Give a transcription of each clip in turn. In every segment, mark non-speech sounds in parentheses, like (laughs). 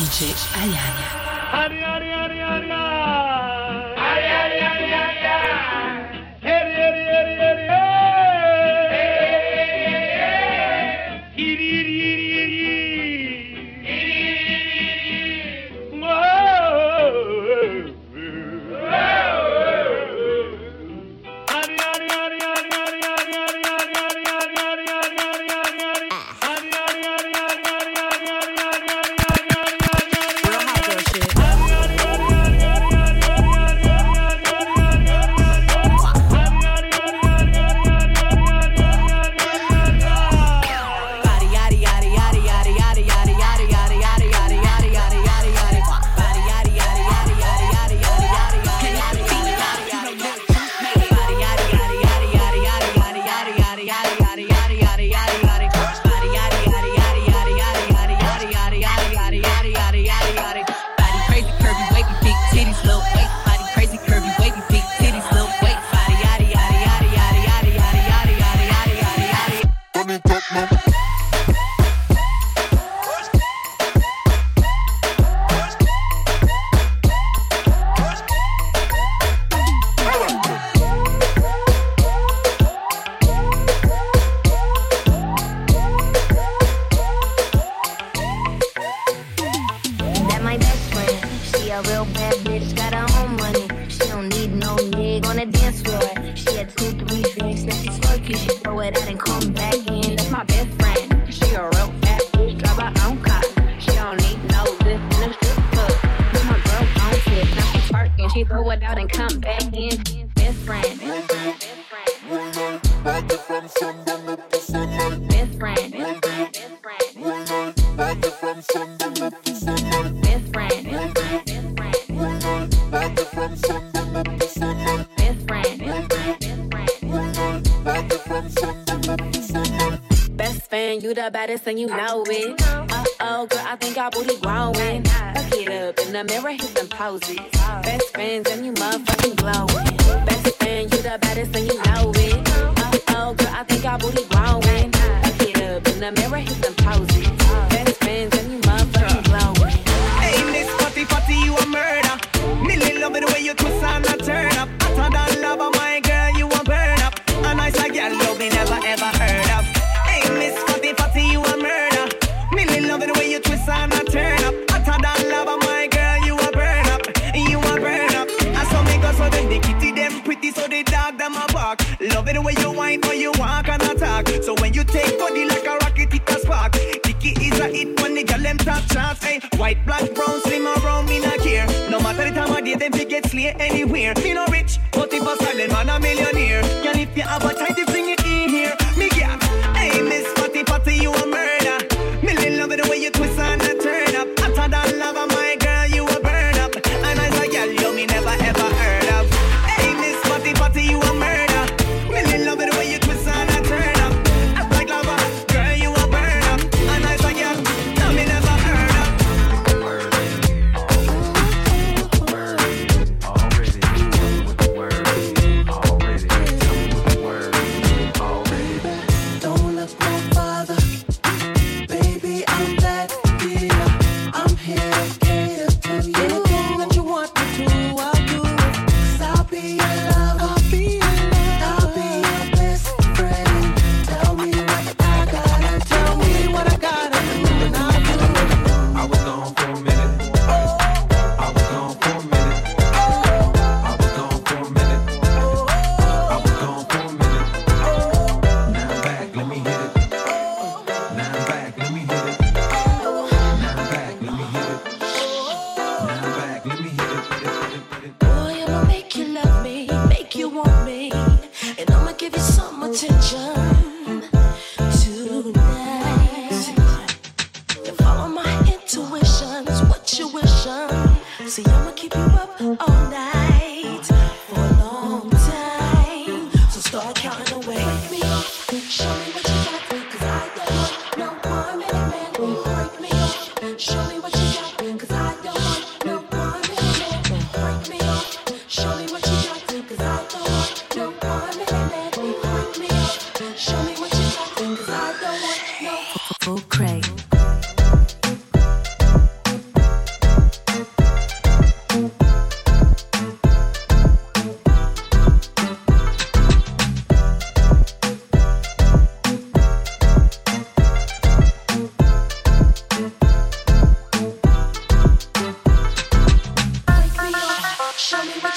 DJ Ayane. Ari, ari, ari, She throw it out and come back in. Best friend. One night, body from sundown up to. Best friend. One night, body from sundown. the baddest and you know it. Uh oh, girl, I think our booty growing. Fuck it up in the mirror, hit them poses. Best friends and you motherfucking glowing. Best friend, you the baddest and you know it. Uh oh, girl, I think our booty growing. Fuck it up in the mirror, hit them poses. top charts, hey. White, black, brown, slim or brown, me not care. No matter the time of day, them fi get slay anywhere. Me no rich, but if I sell them, man a million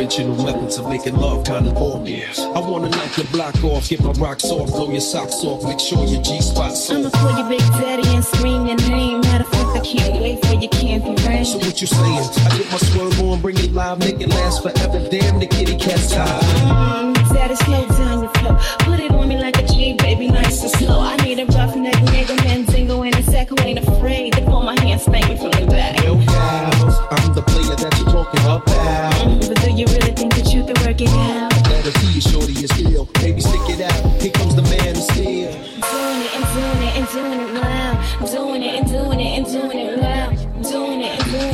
conventional methods of making love kinda bore me. I wanna knock your block off, get my rocks off, blow your socks off, make sure your G spots. I'ma pull your big daddy and scream your name. Matter of fact, I can't wait for your camping rain. So what you saying? I get my swerve on, bring it live, make it last forever. Damn, the kitty cat's tired. Mm, daddy, slow down your flow. Put it on me like a G, baby, nice and slow. I need a rough neck, nigga, man, single, and a second, ain't afraid to pull my hands, spank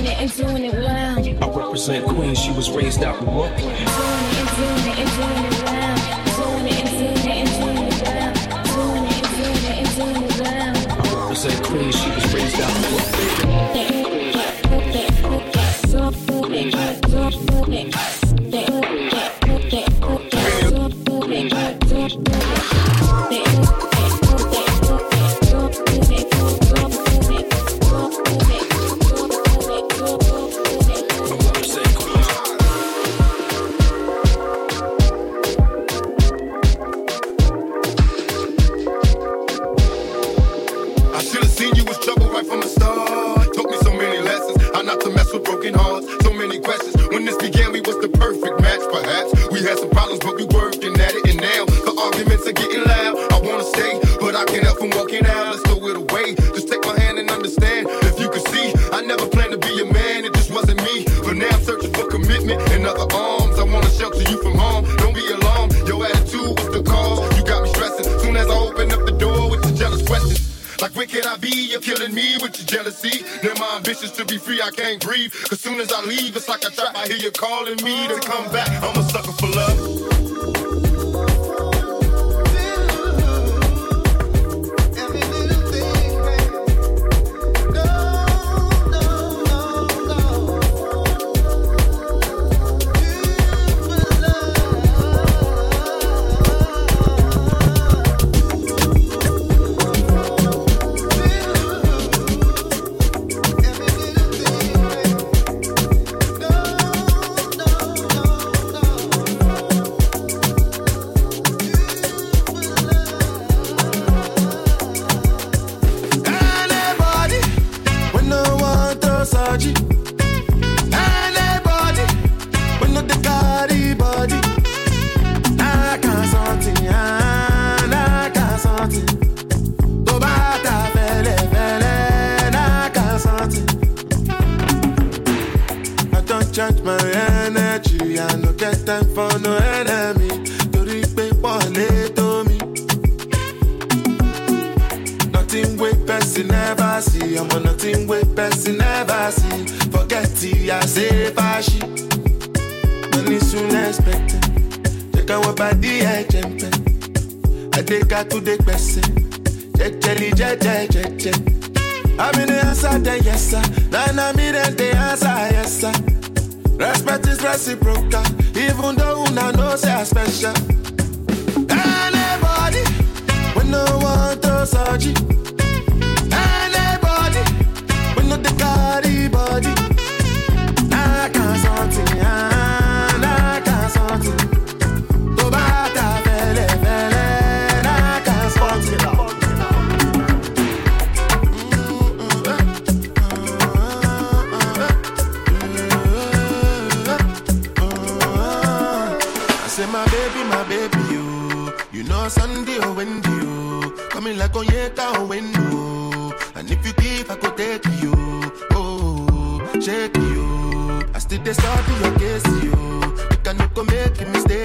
doing it and doing it well. I represent Queens, she was raised out in Brooklyn. She was raised out in Brooklyn.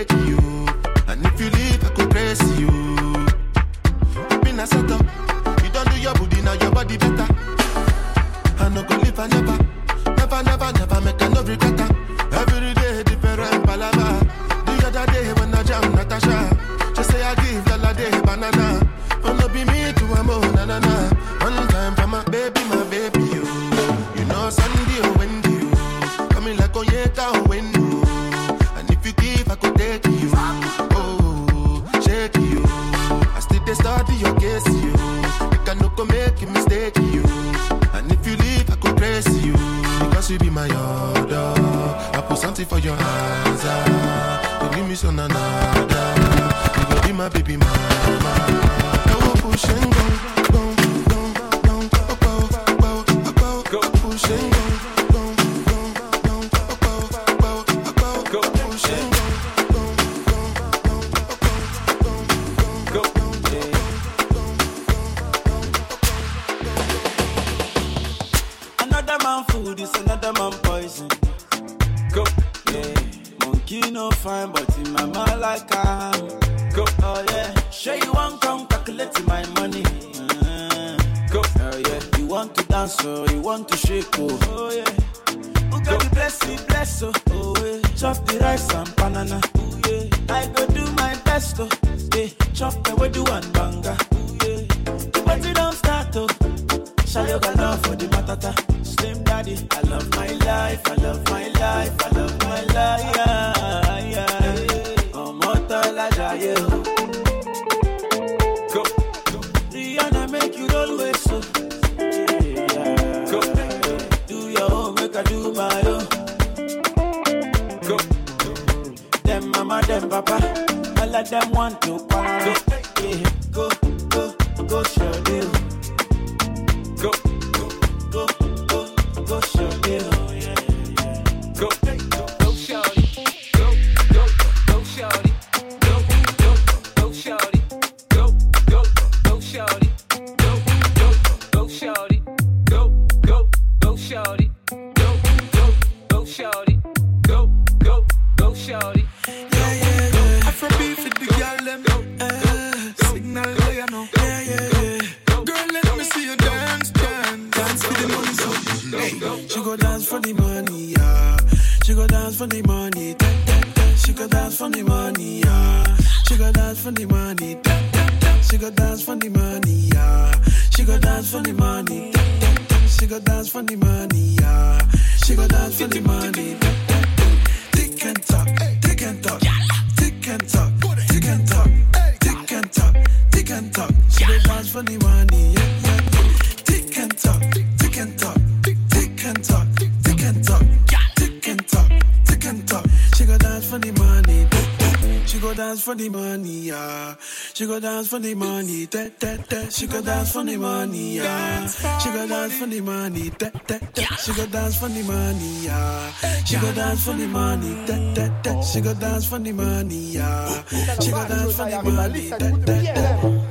you. And if you leave, I could bless you. for the money, yeah. She go dance for the money, that that that. She go dance for the money, yeah. She go dance for the money, that that that. She go dance for the money, yeah. She go dance for the money, that that that.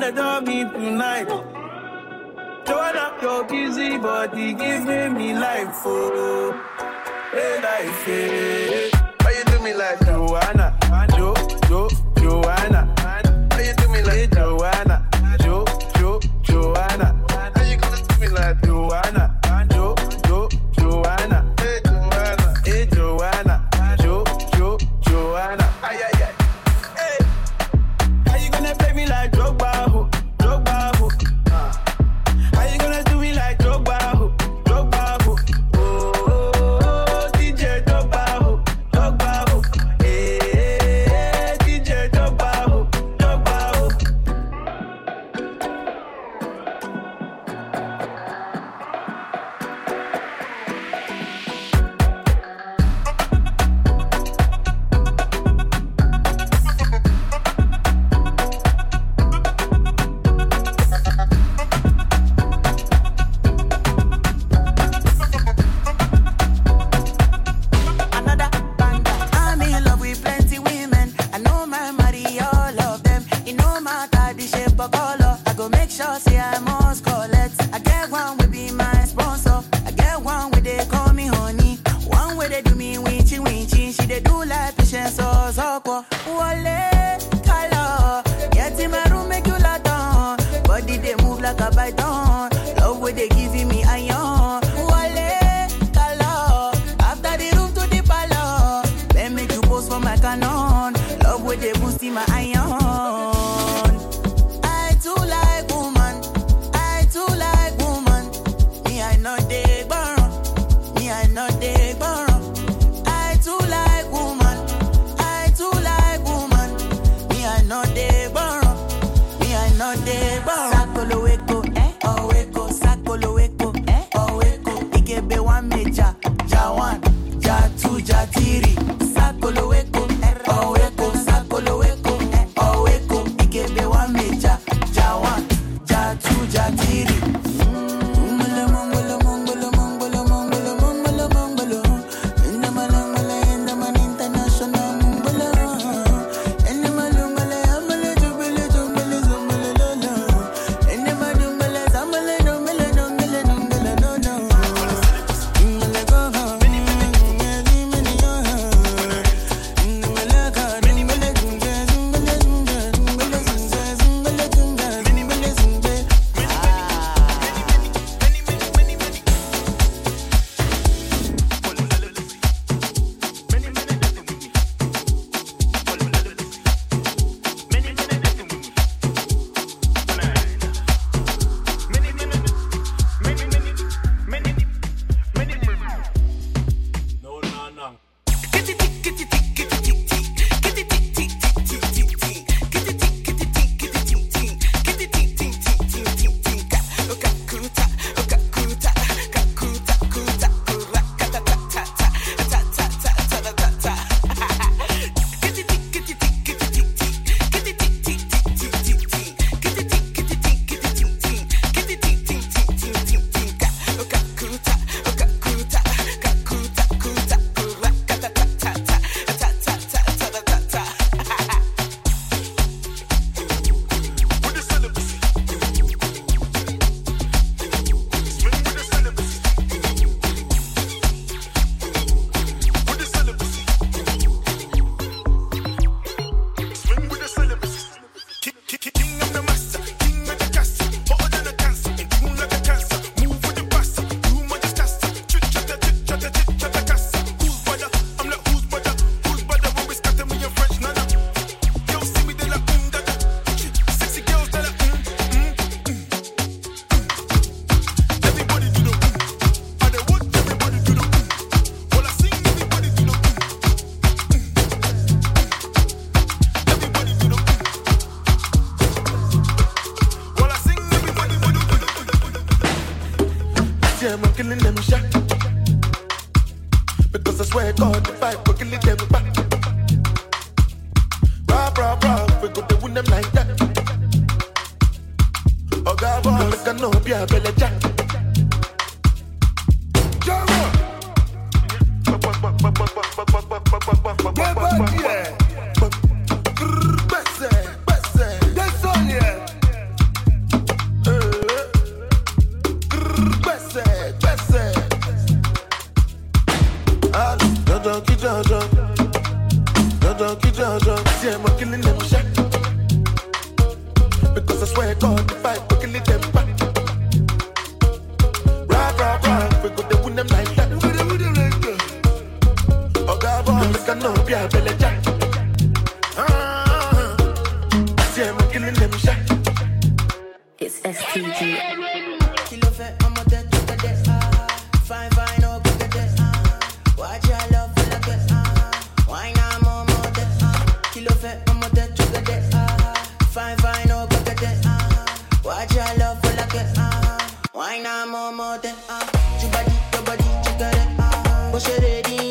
they don't meet tonight. Turn up your busy body, give me. Why not more, more than I? Your body, your body, you got it. What's your ready?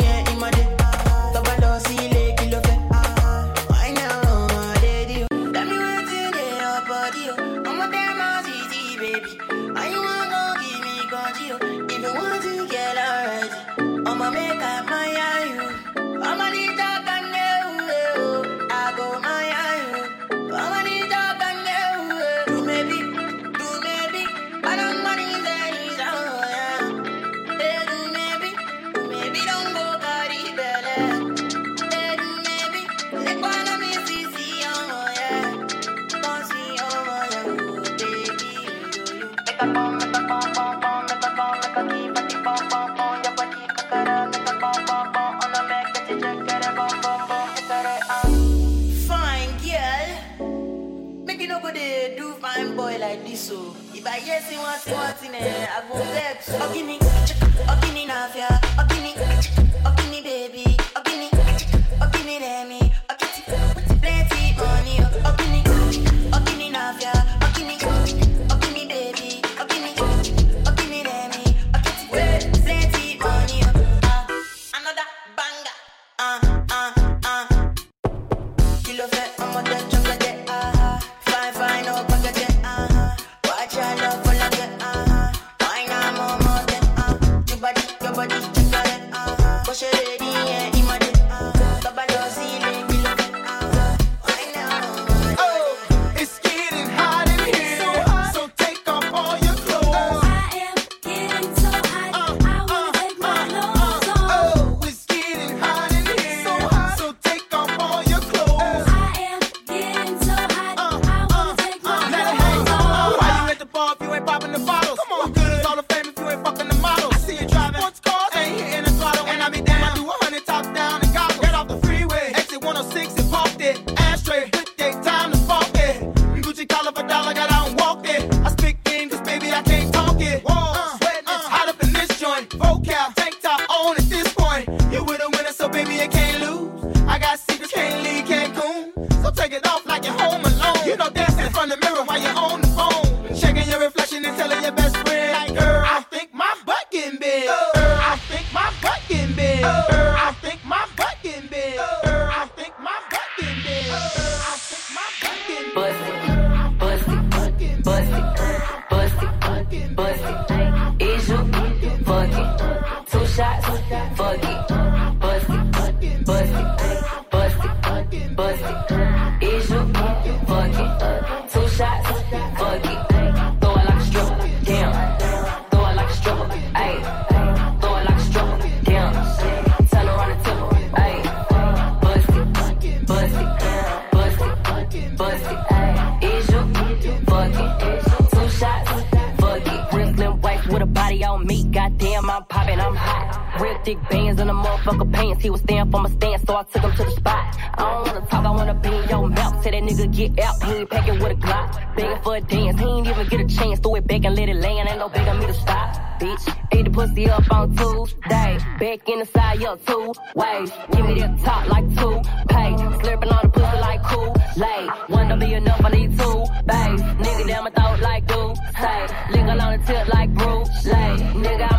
Nigga get out, he ain't packing with a Glock. Begging for a dance, he ain't even get a chance. Throw it back and let it land, ain't no begging me to stop. Bitch, ate the pussy up on Tuesday. Back in the side, yo, two ways. Give me that top like two pay. Slurping on the pussy like cool lay. One don't be enough, I need two bays. Nigga down my throat like do say. Lick on the tip like Bruce Lay. Nigga, I'ma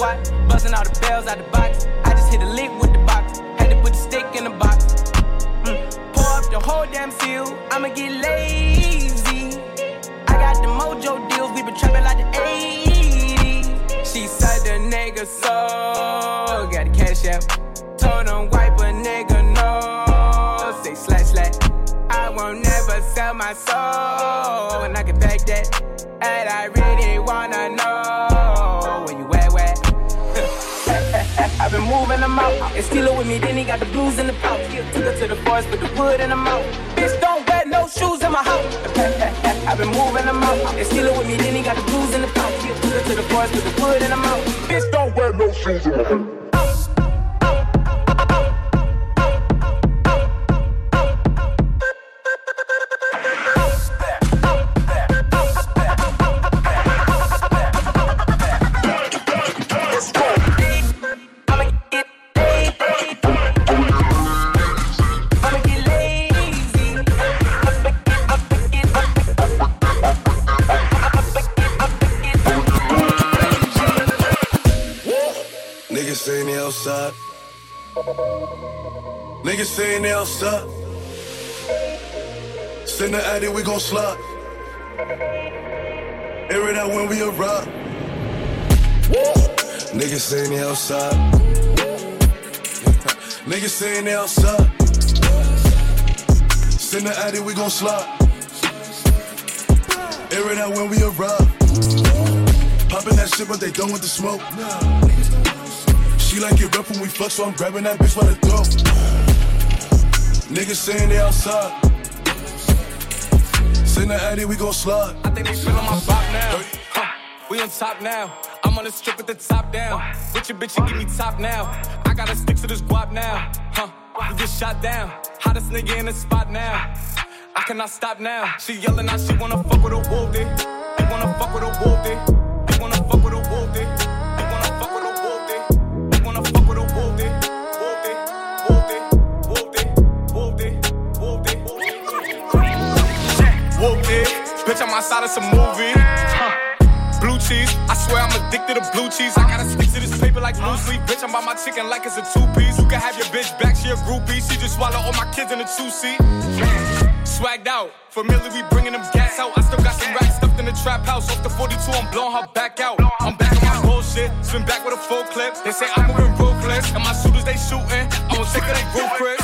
fuck 12, fuck SWAT. Busting all the bells out the box. I just hit a lick with the box. Had to put the stick in the box. Mm. Pour up the whole damn seal. I'ma get lazy. I got the mojo deals. We been trapping like the 80s. She said the nigga so. Got the cash out. Told him wipe a nigga no. Say slash slash. I won't never sell my soul. And I can back that. And I really wanna know Been moving out. And steal it with me, then he got the blues in the pouch. Took her to the forest, put the wood in the mouth. Bitch, don't wear no shoes in my house. (laughs) I've been moving them out. And steal it with me, then he got the blues in the pouch. Took her to the forest, put the wood in the mouth. Bitch, don't wear no shoes in my house. Niggas saying they outside. Niggas saying they outside. Send the addy, we gon' slide. Air it out when we arrive. Niggas saying they outside. Niggas saying they outside. Send the addy, we gon' slide. Air it out when we arrive. Popping that shit, but they done with the smoke. She like it rough when we fuck, so I'm grabbing that bitch by the throat. Niggas saying they outside. Send the addy, we gon' slide. I think they feeling my bop now. Huh, we on top now. I'm on the strip with the top down. With your bitch, you give me top now. I gotta stick to this guap now. Huh, we get shot down. Hottest nigga in the spot now. I cannot stop now. She yelling out, she wanna fuck with a wolf. They wanna fuck with a wolf Bitch, I'm outside of some movie. Huh. Blue cheese, I swear I'm addicted to blue cheese. I gotta stick to this paper like blue sleep. Bitch, I'm by my chicken like it's a two piece. You can have your bitch back, she a groupie. She just swallow all my kids in a two seat. Swagged out, familiar, we bringing them gas out. I still got some racks stuffed in the trap house. Off the 42, I'm blowing her back out. I'm back on my bullshit, spin back with a full clip. They say I'm moving ruthless, and my shooters they shooting. I'm sick of they group Chris.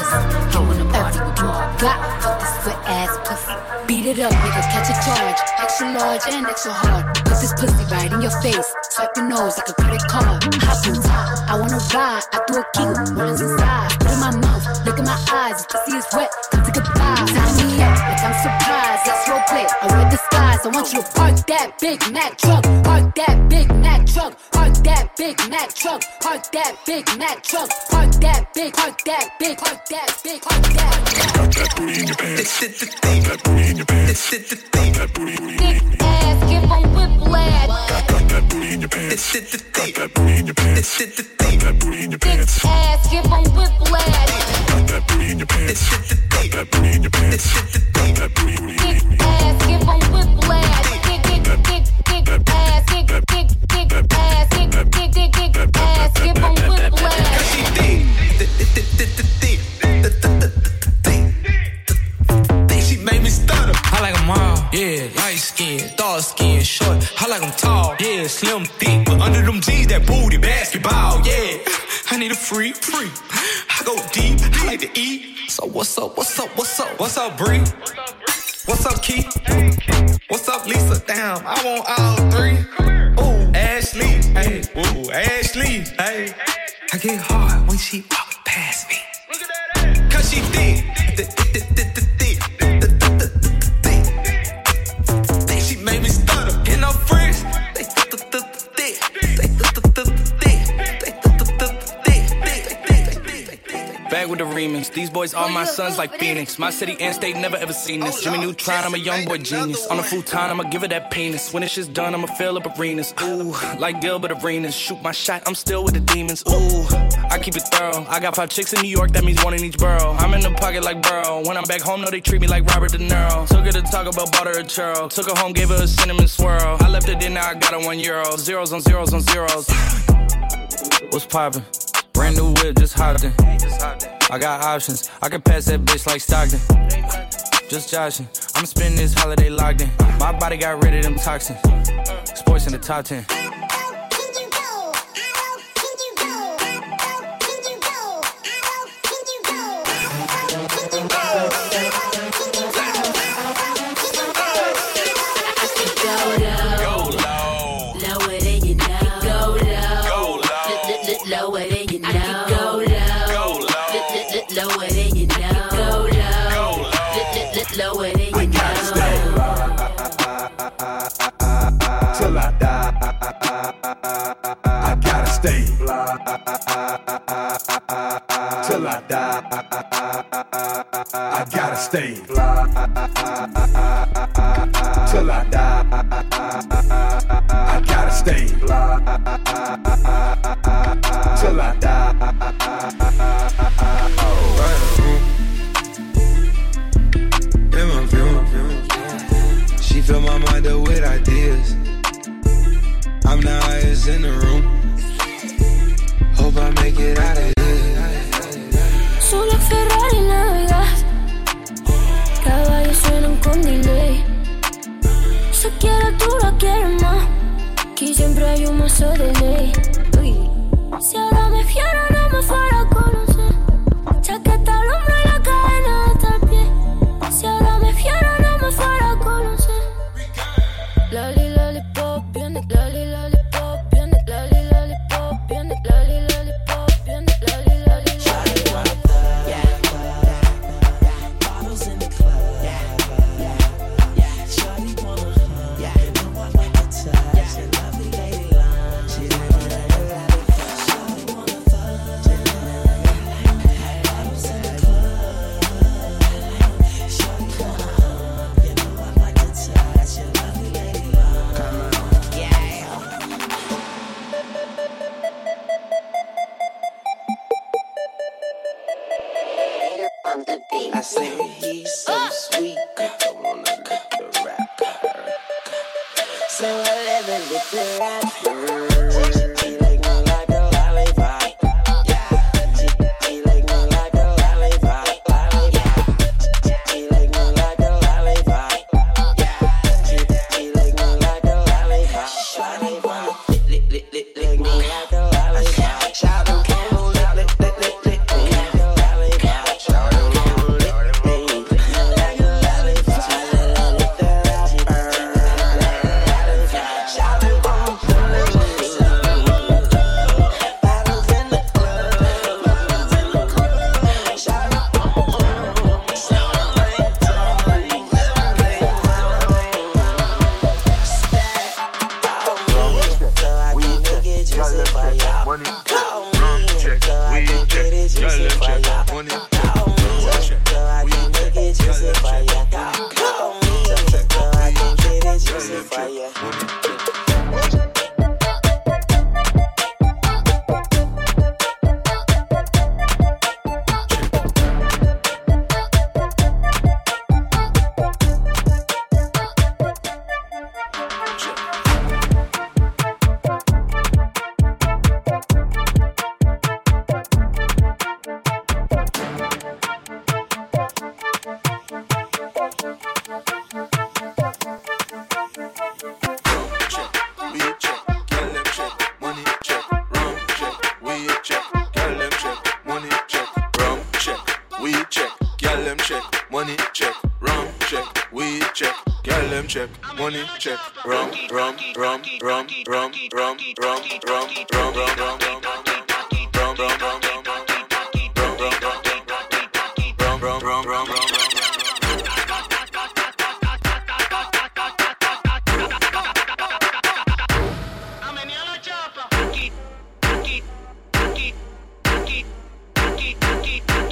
Pussy. Get one of every you got. Fuck this wet ass pussy. Beat it up, nigga, catch a charge. Extra large and extra hard. Put this pussy right in your face. Swipe your nose like a credit card. Hop on top. I wanna ride. I do a king. Runs inside. Put in my mouth. Look in my eyes. This pussy is wet. Come take a I wear disguise. I want you to park that Big Mack truck. Park that Big Mack truck. Park that Big Mack truck. Park that Big Mack truck. Park that big. Park that big. Park that big. Park that. Got that booty in your pants. That booty in your pants. That booty, booty. Ass, give 'em whiplash. Got, got that booty in your pants. Got that booty in your pants. That booty in your pants. Ass, give 'em whiplash. Got that booty in your pants. Got that booty in your pants. That booty, booty. Ass, skin, dark skin, short. I like 'em tall. Yeah, slim, thick. But under them jeans, that booty, basketball. Yeah, I need a free, free. I go deep. I like to eat. So what's up? What's up? What's up? What's up, Bree? What's up, Keith? What's up, Lisa? Damn, I want all three. Ooh, Ashley. Hey, ooh, Ashley. Hey, I get hard when she boys are my sons like Phoenix. My city and state never ever seen this. Jimmy Neutron, I'm a young boy genius. On a futon, I'ma give it that penis. When this shit's done, I'ma fill up arenas. Ooh, like Gilbert Arenas. Shoot my shot, I'm still with the demons. Ooh, I keep it thorough. I got five chicks in New York, that means one in each borough. I'm in the pocket like Burrow. When I'm back home, no, they treat me like Robert De Niro. Took her to Taco Bell, bought her a churro. Took her home, gave her a cinnamon swirl. I left it in, now I got her one euro. Zeros on zeros on zeros. (sighs) What's poppin'? Brand new whip, just hopped in. I got options. I can pass that bitch like Stockton. Just joshing. I'm spending this holiday locked in. My body got rid of them toxins. Sports in the top 10. Till I die. I gotta stay. Till I die. I gotta stay. Till I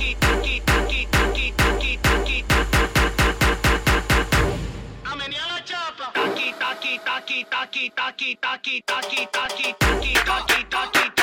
Taki, taki, taki, taki, taki, taki, taki, taki, taki, taki, taki. taki, taki, taki, taki, taki, taki, taki, taki, taki.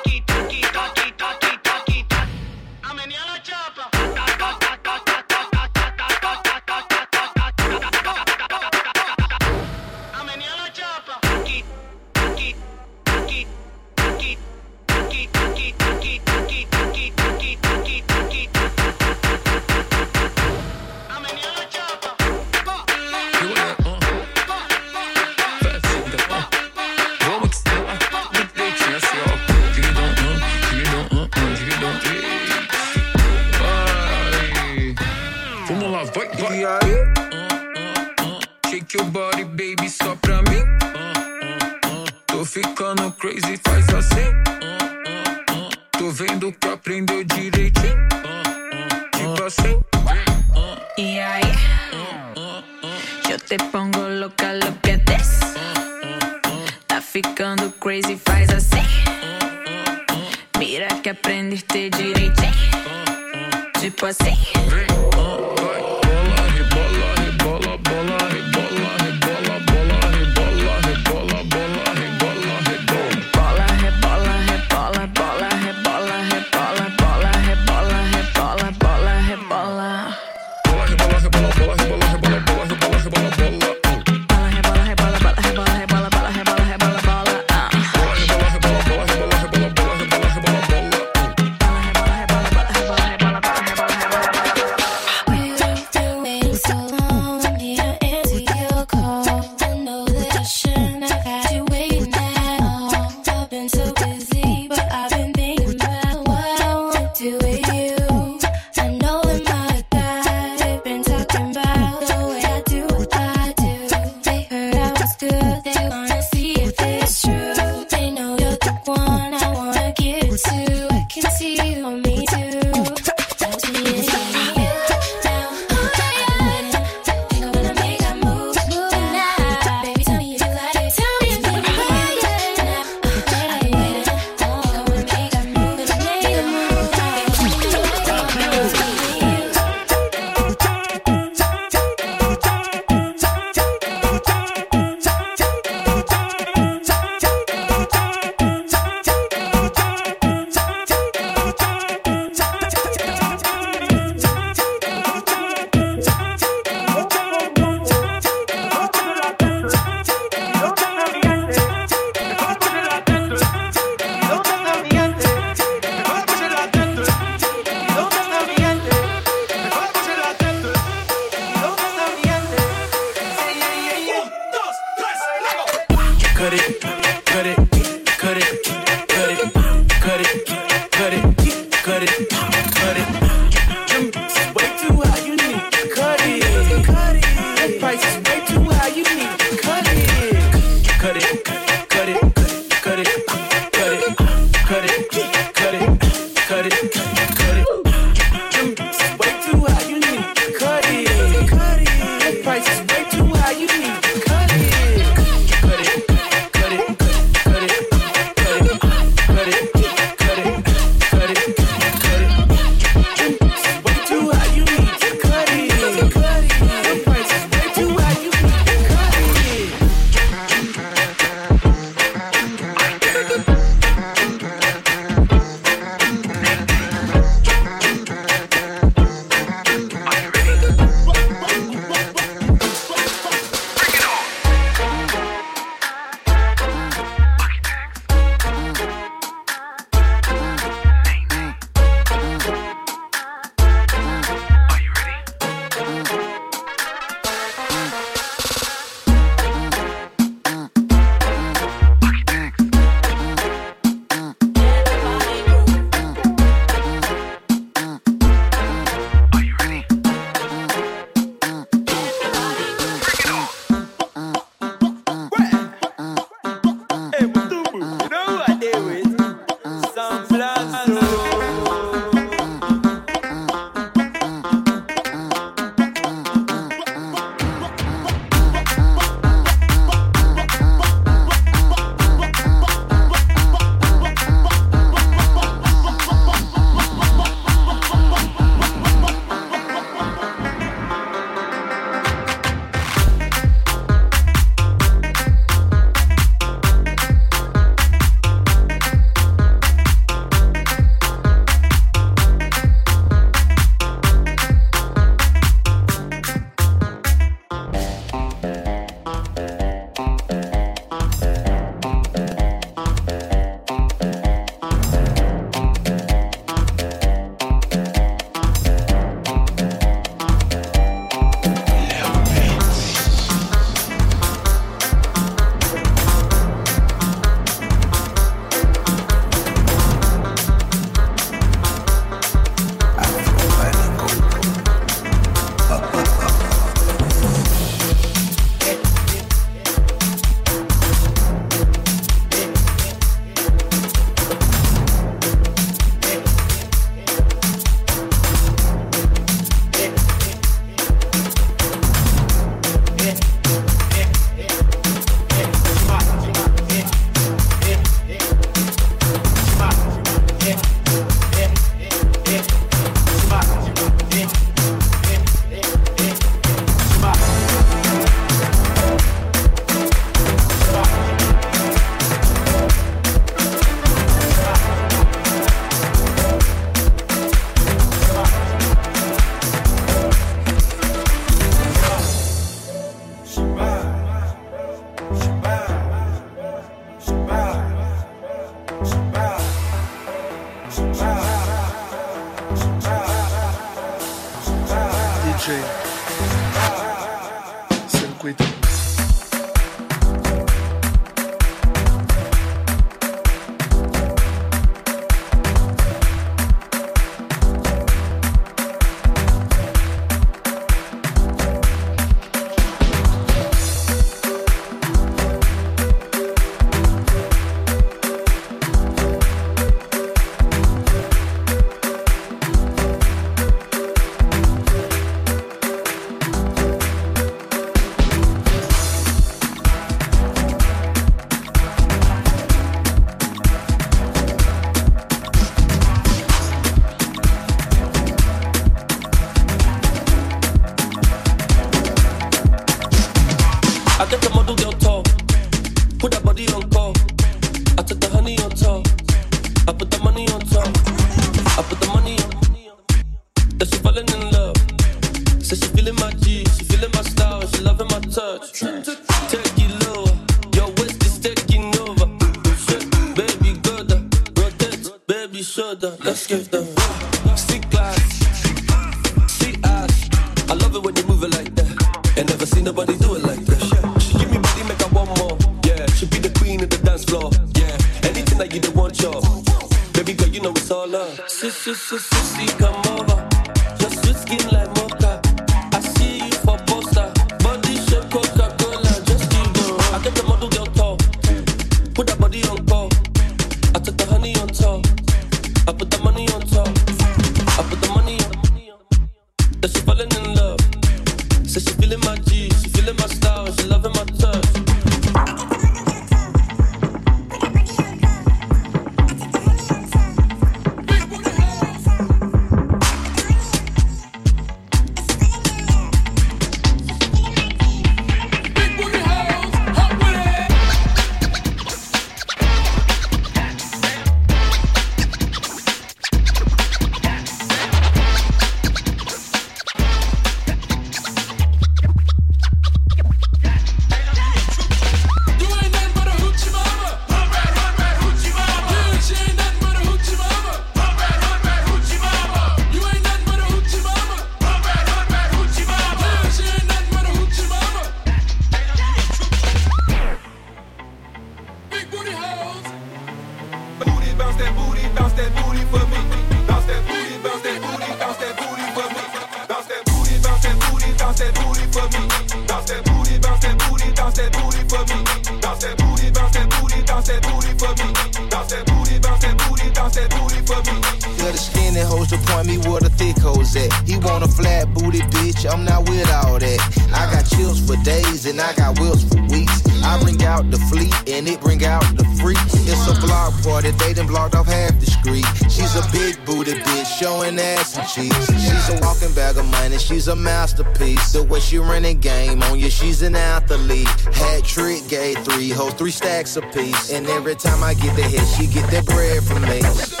She's an athlete. Hat trick, gave three hoes, three stacks apiece. And every time I get the hit, she get that bread from me.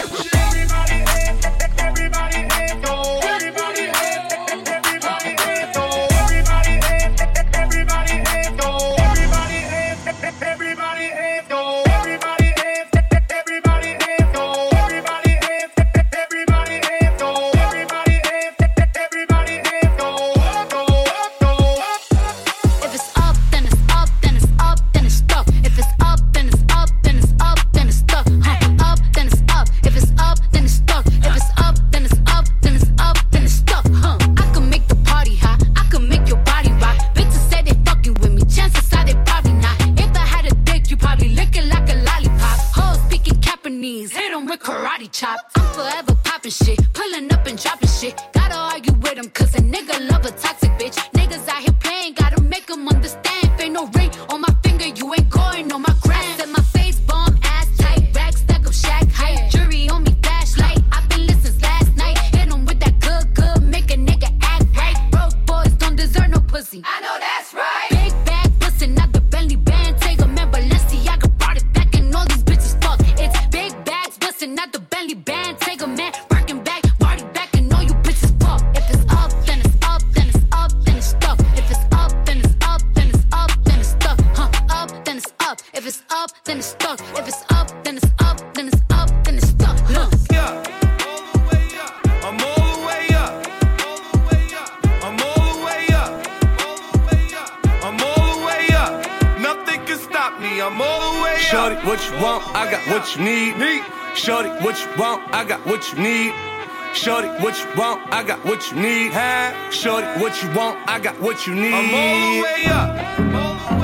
What, what you want, I got what you need. I'm all the way up.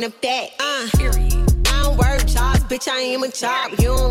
front to back. Uh, I don't work jobs, bitch, I am a job. You don't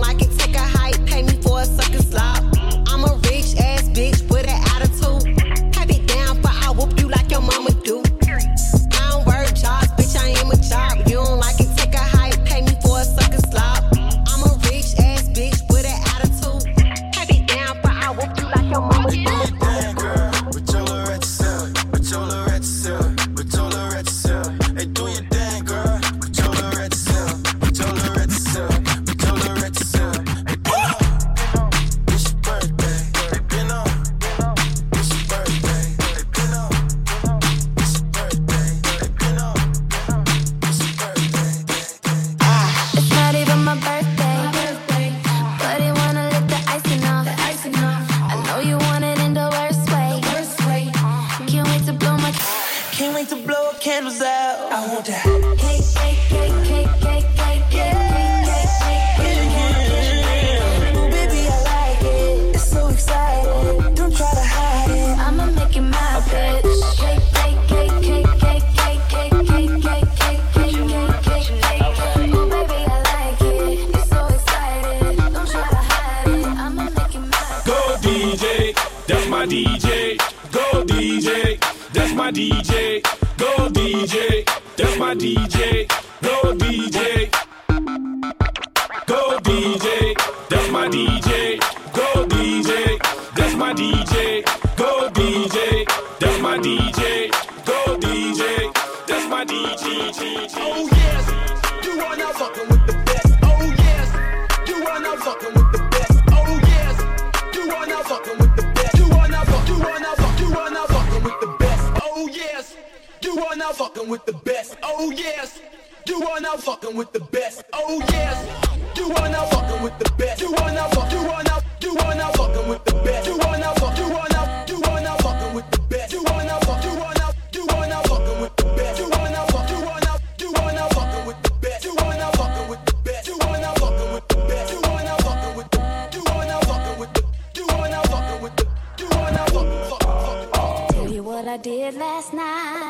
DJ. Go DJ, that's my DJ. Go DJ, that's my DJ. Go DJ. Oh yes, you are now fucking with the best. Oh yes, you are now fucking with the best. You are now fuck, you are now, you are now fucking with the best. You are now fuck, you are now, you are now fucking with the best. You are now fuck, you are now, you are now fucking with the best. You are now fuck, you are now, you are now fucking with the best. You are now fucking with the best. You are now fucking with the best. You are now fucking with the, you are now fucking with the, best. you are now fucking with the, you are now fucking, fuck, fuck, fuck. Tell you what I did last night.